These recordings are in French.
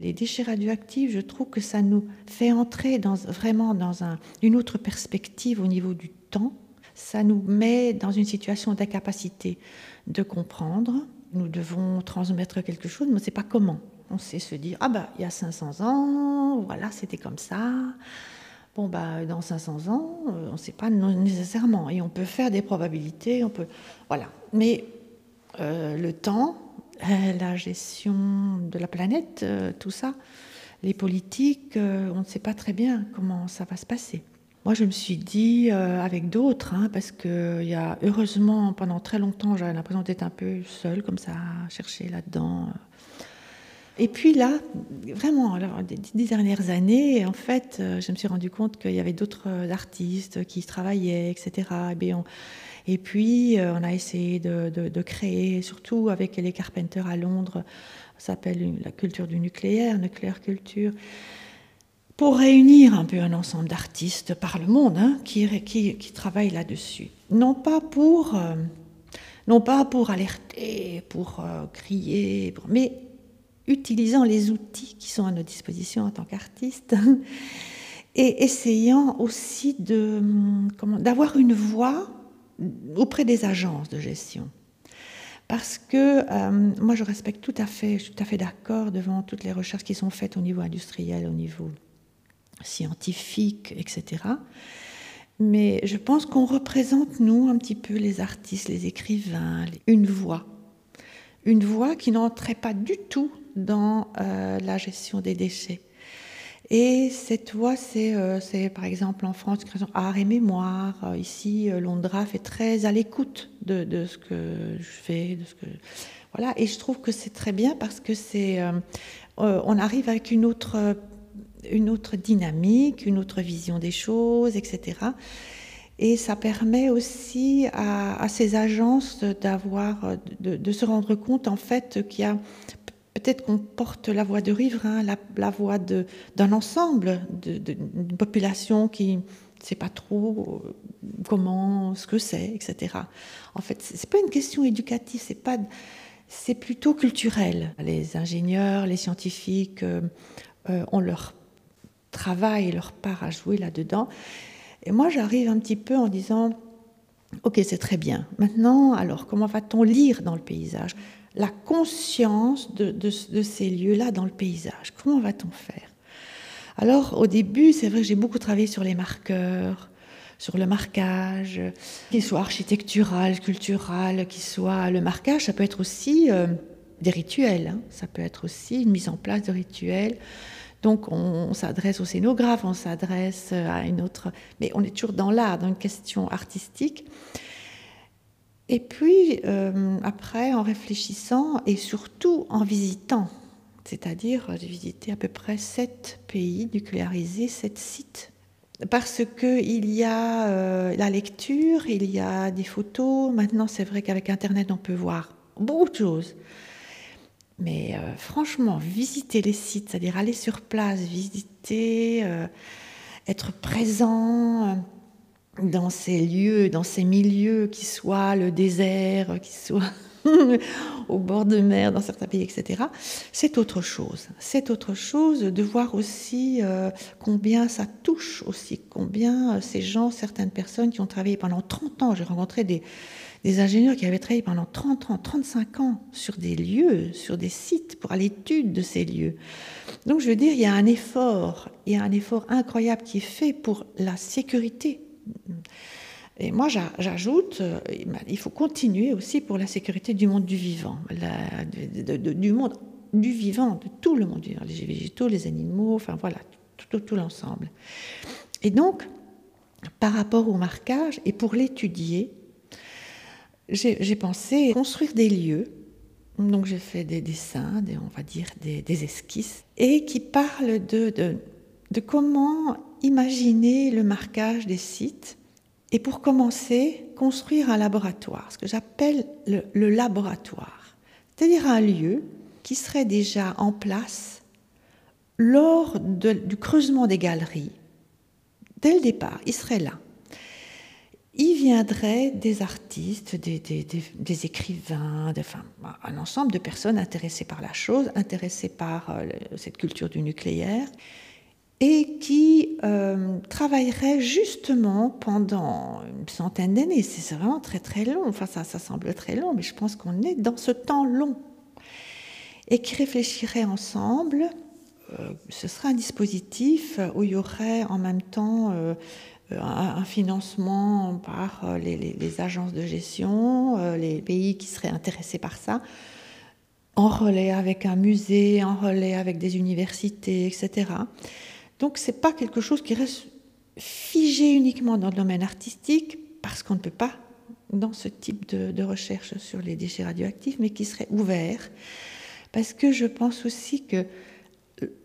Les déchets radioactifs, je trouve que ça nous fait entrer dans, vraiment dans une autre perspective au niveau du temps. Ça nous met dans une situation d'incapacité de comprendre. Nous devons transmettre quelque chose, mais on ne sait pas comment. On sait se dire, ah bah, il y a 500 ans, voilà, c'était comme ça. Bon, bah, dans 500 ans, euh, on ne sait pas nécessairement. Et on peut faire des probabilités, on peut. Voilà. Mais euh, le temps, la gestion de la planète, euh, tout ça, les politiques, euh, on ne sait pas très bien comment ça va se passer. Moi, je me suis dit, avec d'autres, hein, parce que y a, heureusement, pendant très longtemps, j'avais l'impression d'être un peu seule, comme ça, à chercher là-dedans. Et puis là, vraiment, alors, des dix dernières années, en fait, je me suis rendu compte qu'il y avait d'autres artistes qui travaillaient, etc. Et bien, on, et puis, euh, on a essayé de, créer, surtout avec les Carpenters à Londres, ça s'appelle la culture du nucléaire, nucléaire culture, pour réunir un peu un ensemble d'artistes par le monde hein, qui, travaillent là-dessus. Non pas pour, euh, non pas pour alerter, pour euh, crier, mais utilisant les outils qui sont à notre disposition en tant qu'artistes et essayant aussi d'avoir une voix auprès des agences de gestion. Parce que euh, moi, je respecte tout à fait, je suis tout à fait d'accord devant toutes les recherches qui sont faites au niveau industriel, au niveau scientifique, etc. Mais je pense qu'on représente, nous, un petit peu les artistes, les écrivains, une voix. Une voix qui n'entrait pas du tout dans euh, la gestion des déchets. Et cette voix, euh, c'est par exemple en France, Art et Mémoire. Euh, ici, euh, Londra fait très à l'écoute de, de, ce que je fais, de ce que voilà. Et je trouve que c'est très bien parce que c'est, on arrive avec une autre, une autre dynamique, une autre vision des choses, etc. Et ça permet aussi à, à ces agences d'avoir, de, de, se rendre compte en fait qu'il y a peut-être qu'on porte la voix de riverain, la, voix d'un ensemble, d'une population qui ne sait pas trop euh, comment, ce que c'est, etc. En fait, ce n'est pas une question éducative, c'est pas, c'est plutôt culturel. Les ingénieurs, les scientifiques euh, euh, ont leur travail, leur part à jouer là-dedans. Et moi, j'arrive un petit peu en disant, ok, c'est très bien. Maintenant, alors, comment va-t-on lire dans le paysage? La conscience de, ces lieux-là dans le paysage. Comment va-t-on faire? Alors au début, c'est vrai que j'ai beaucoup travaillé sur les marqueurs, sur le marquage, qu'il soit architectural, cultural, qu'il soit le marquage, ça peut être aussi euh, des rituels, hein. ça peut être aussi une mise en place de rituels. Donc on, s'adresse au scénographe, on s'adresse à une autre, mais on est toujours dans l'art, dans une question artistique. Et puis, euh, après, en réfléchissant et surtout en visitant, c'est-à-dire j'ai visité à peu près sept pays nucléarisés, sept sites, parce qu'il y a euh, la lecture, il y a des photos. Maintenant, c'est vrai qu'avec Internet, on peut voir beaucoup de choses. Mais euh, franchement, visiter les sites, c'est-à-dire aller sur place, visiter, être présent dans ces lieux, dans ces milieux, qui soient le désert, qui soient au bord de mer dans certains pays, etc., c'est autre chose. C'est autre chose de voir aussi euh, combien ça touche aussi, combien euh, ces gens, certaines personnes qui ont travaillé pendant 30 ans, j'ai rencontré des, des ingénieurs qui avaient travaillé pendant 30 ans, 35 ans sur des lieux, sur des sites, pour l'étude de ces lieux. Donc je veux dire, il y a un effort, il y a un effort incroyable qui est fait pour la sécurité et moi, j'ajoute, euh, il faut continuer aussi pour la sécurité du monde du vivant, du monde du vivant, de tout le monde les végétaux, les animaux, enfin voilà, tout, l'ensemble. Et donc, par rapport au marquage, et pour l'étudier, j'ai pensé construire des lieux. Donc j'ai fait des dessins, des, on va dire des, esquisses, et qui parlent de comment imaginer le marquage des sites et pour commencer, construire un laboratoire, ce que j'appelle le, laboratoire, c'est-à-dire un lieu qui serait déjà en place lors du creusement des galeries. Dès le départ, il serait là. y viendraient des artistes, des, écrivains, enfin, un ensemble de personnes intéressées par la chose, intéressées par euh, cette culture du nucléaire, et qui euh, travailleraient justement pendant une centaine d'années. C'est vraiment très très long, enfin ça, semble très long, mais je pense qu'on est dans ce temps long. Et qui réfléchiraient ensemble, euh, ce serait un dispositif où il y aurait en même temps un financement par euh, les, agences de gestion, euh, les pays qui seraient intéressés par ça, en relais avec un musée, en relais avec des universités, etc. Donc ce n'est pas quelque chose qui reste figé uniquement dans le domaine artistique, parce qu'on ne peut pas dans ce type de, de, recherche sur les déchets radioactifs, mais qui serait ouvert, parce que je pense aussi que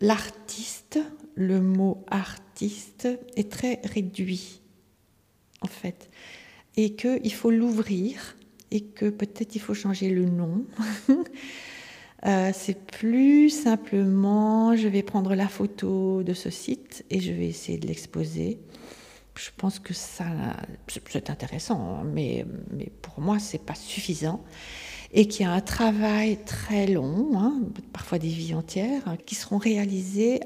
l'artiste, le mot artiste est très réduit, en fait, et qu'il faut l'ouvrir, et que peut-être il faut changer le nom. Euh, c'est plus simplement, je vais prendre la photo de ce site et je vais essayer de l'exposer. Je pense que ça, c'est intéressant, mais, mais pour moi, c'est pas suffisant et qui a un travail très long, hein, parfois des vies entières, qui seront réalisés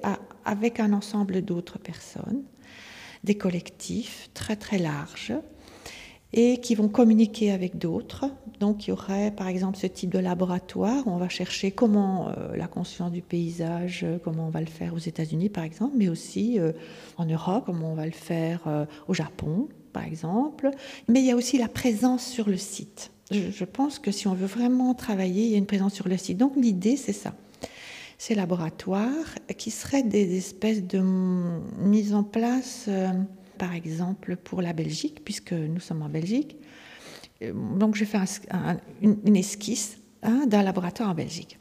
avec un ensemble d'autres personnes, des collectifs très très larges, et qui vont communiquer avec d'autres. Donc il y aurait par exemple ce type de laboratoire où on va chercher comment euh, la conscience du paysage, comment on va le faire aux États-Unis par exemple, mais aussi euh, en Europe, comment on va le faire euh, au Japon par exemple. Mais il y a aussi la présence sur le site je, pense que si on veut vraiment travailler, il y a une présence sur le site. Donc l'idée, c'est ça. Ces laboratoires qui seraient des espèces de mise en place, euh, par exemple, pour la Belgique, puisque nous sommes en Belgique. Euh, donc je fais une, esquisse hein, d'un laboratoire en Belgique.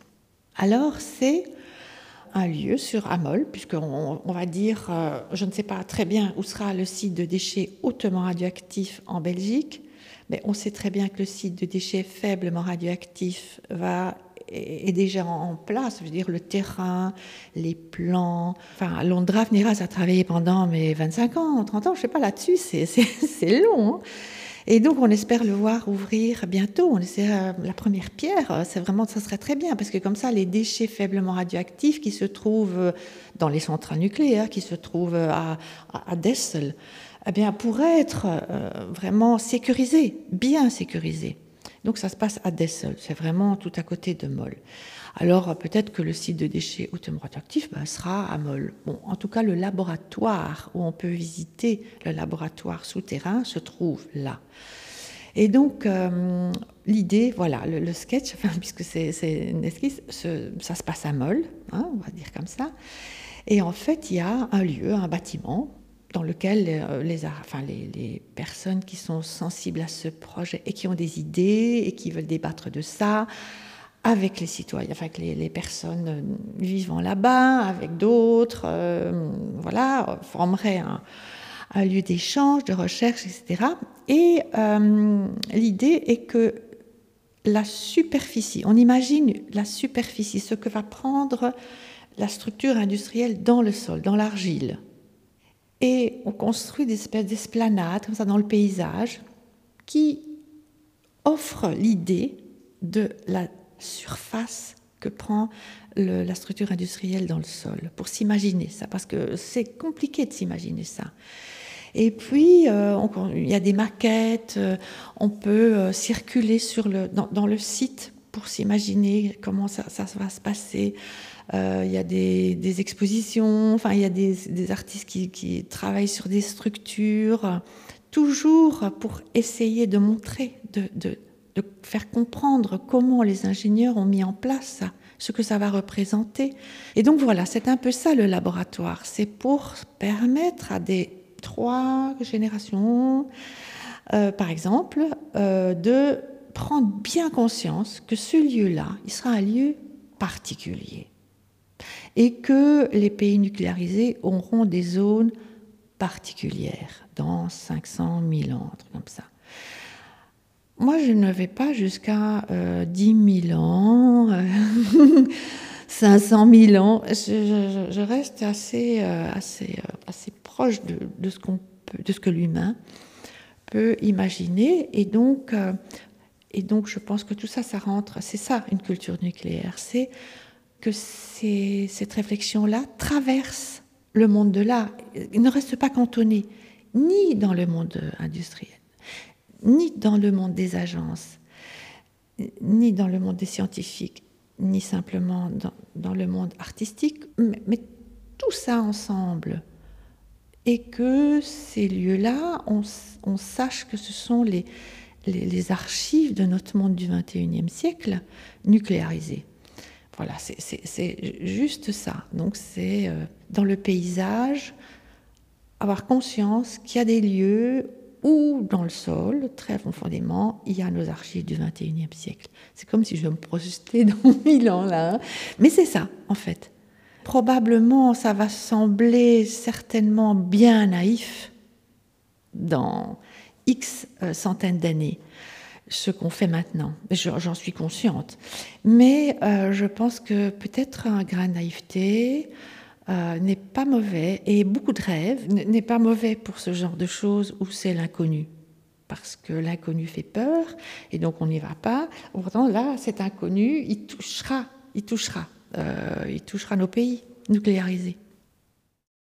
Alors c'est un lieu sur Amol, puisqu'on on va dire, euh, je ne sais pas très bien où sera le site de déchets hautement radioactifs en Belgique, mais on sait très bien que le site de déchets faiblement radioactifs va est déjà en place, je veux dire le terrain, les plans. Enfin, Londra Niras a travaillé pendant mes 25 ans, 30 ans, je sais pas là-dessus, c'est long. Hein. et donc, on espère le voir ouvrir bientôt. On essaie la première pierre. C'est vraiment, ça serait très bien parce que comme ça, les déchets faiblement radioactifs qui se trouvent dans les centrales nucléaires, qui se trouvent à, à, Dessel, eh bien, pourrait être euh, vraiment sécurisé, bien sécurisé. Donc ça se passe à Dessel, c'est vraiment tout à côté de Moll. Alors peut-être que le site de déchets hautement radioactifs ben, sera à Moll. Bon, en tout cas, le laboratoire où on peut visiter le laboratoire souterrain se trouve là. Et donc, euh, l'idée, voilà, le, sketch, puisque c'est une esquisse, ça se passe à Moll, hein, on va dire comme ça. Et en fait, il y a un lieu, un bâtiment, dans lequel euh, les, personnes qui sont sensibles à ce projet et qui ont des idées et qui veulent débattre de ça avec les citoyens, avec les, personnes euh, vivant là-bas, avec d'autres, euh, voilà, formeraient un, lieu d'échange, de recherche, etc. Et l'idée est que la superficie, on imagine la superficie, ce que va prendre la structure industrielle dans le sol, dans l'argile et on construit des espèces d'esplanades comme ça dans le paysage qui offrent l'idée de la surface que prend la structure industrielle dans le sol, pour s'imaginer ça, parce que c'est compliqué de s'imaginer ça. Et puis, euh, il y a des maquettes, euh, on peut euh, circuler dans, le site s'imaginer comment ça, ça, va se passer. Euh, il y a des, expositions, enfin, il y a des, artistes qui, travaillent sur des structures, toujours pour essayer de montrer, de, faire comprendre comment les ingénieurs ont mis en place ce que ça va représenter. Et donc voilà, c'est un peu ça le laboratoire. C'est pour permettre à des trois générations, euh, par exemple, euh, de prendre bien conscience que ce lieu-là, il sera un lieu particulier et que les pays nucléarisés auront des zones particulières dans 500 000 ans, comme ça. Moi, je ne vais pas jusqu'à 10 euh, 000 ans, 500 000 ans. Je, reste assez, euh, assez, euh, assez proche de, ce qu'on de ce que l'humain peut imaginer. Et donc, euh, et donc, je pense que tout ça, ça rentre. C'est ça, une culture nucléaire. C'est que cette réflexion-là traverse le monde de l'art. Il ne reste pas cantonné ni dans le monde industriel, ni dans le monde des agences, ni dans le monde des scientifiques, ni simplement dans, le monde artistique, mais, tout ça ensemble. Et que ces lieux-là, on, sache que ce sont les, les, archives de notre monde du XXIe siècle nucléarisées. Voilà, c'est juste ça. Donc c'est euh, dans le paysage, avoir conscience qu'il y a des lieux où dans le sol, très profondément, il y a nos archives du XXIe siècle. C'est comme si je me projetais dans mille ans là. Hein. Mais c'est ça, en fait. Probablement, ça va sembler certainement bien naïf dans X euh, centaines d'années, ce qu'on fait maintenant. J'en suis consciente. Mais euh, je pense que peut-être un grain de naïveté, euh, n'est pas mauvais et beaucoup de rêves n'est pas mauvais pour ce genre de choses où c'est l'inconnu. Parce que l'inconnu fait peur et donc on n'y va pas. Pourtant, là, cet inconnu, il touchera, il touchera, il touchera nos pays nucléarisés.